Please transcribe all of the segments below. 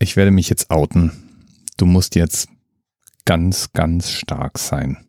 ich werde mich jetzt outen. Du musst jetzt ganz, ganz stark sein.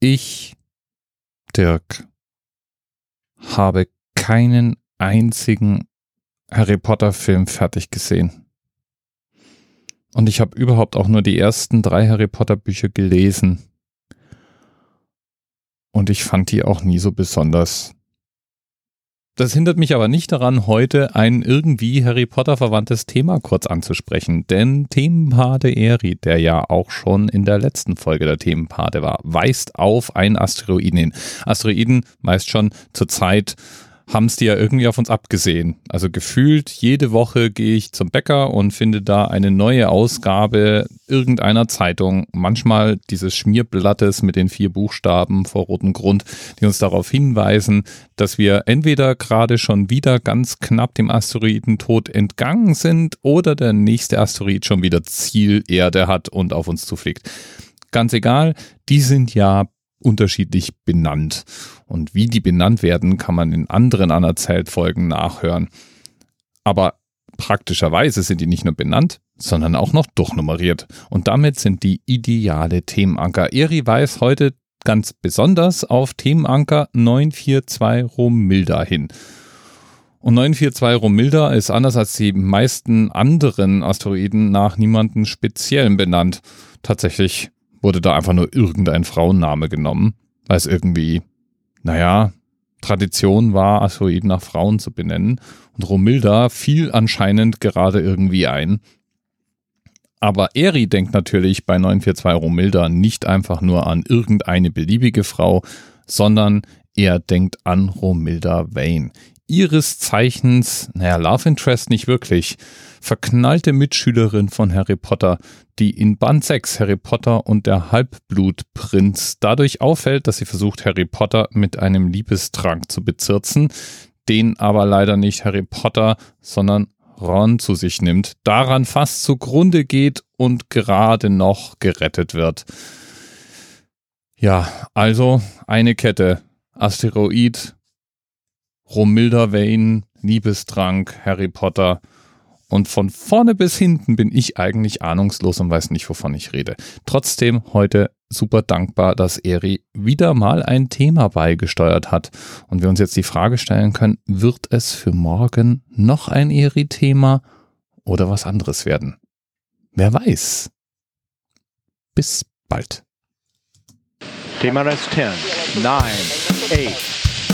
Ich, Dirk, habe keinen einzigen Harry Potter Film fertig gesehen. Und ich habe überhaupt auch nur die ersten drei Harry Potter Bücher gelesen. Und ich fand die auch nie so besonders. Das hindert mich aber nicht daran, heute ein irgendwie Harry Potter verwandtes Thema kurz anzusprechen, denn Themenpate Eri, der ja auch schon in der letzten Folge der Themenpate war, weist auf einen Asteroiden hin. Asteroiden meist schon zur Zeit haben es die ja irgendwie auf uns abgesehen. Also gefühlt jede Woche gehe ich zum Bäcker und finde da eine neue Ausgabe irgendeiner Zeitung. Manchmal dieses Schmierblattes mit den vier Buchstaben vor rotem Grund, die uns darauf hinweisen, dass wir entweder gerade schon wieder ganz knapp dem Asteroidentod entgangen sind oder der nächste Asteroid schon wieder Ziel Erde hat und auf uns zufliegt. Ganz egal, die sind ja unterschiedlich benannt. Und wie die benannt werden, kann man in anderen Anerzählt-Folgen nachhören. Aber praktischerweise sind die nicht nur benannt, sondern auch noch durchnummeriert. Und damit sind die ideale Themenanker. Eri weiß heute ganz besonders auf Themenanker 942 Romilda hin. Und 942 Romilda ist anders als die meisten anderen Asteroiden nach niemanden speziellen benannt. Tatsächlich wurde da einfach nur irgendein Frauenname genommen, weil es irgendwie, naja, Tradition war, Asteroiden nach Frauen zu benennen. Und Romilda fiel anscheinend gerade irgendwie ein. Aber Eri denkt natürlich bei 942 Romilda nicht einfach nur an irgendeine beliebige Frau, sondern er denkt an Romilda Vane. Ihres Zeichens, naja, Love Interest nicht wirklich, verknallte Mitschülerin von Harry Potter, die in Band 6 Harry Potter und der Halbblutprinz dadurch auffällt, dass sie versucht, Harry Potter mit einem Liebestrank zu bezirzen, den aber leider nicht Harry Potter, sondern Ron zu sich nimmt, daran fast zugrunde geht und gerade noch gerettet wird. Ja, also eine Kette. Asteroid, Romilda Vane, Liebestrank, Harry Potter – und von vorne bis hinten bin ich eigentlich ahnungslos und weiß nicht, wovon ich rede. Trotzdem heute super dankbar, dass Eri wieder mal ein Thema beigesteuert hat und wir uns jetzt die Frage stellen können, wird es für morgen noch ein Eri-Thema oder was anderes werden? Wer weiß. Bis bald. Thema Rest 10, 9, 8.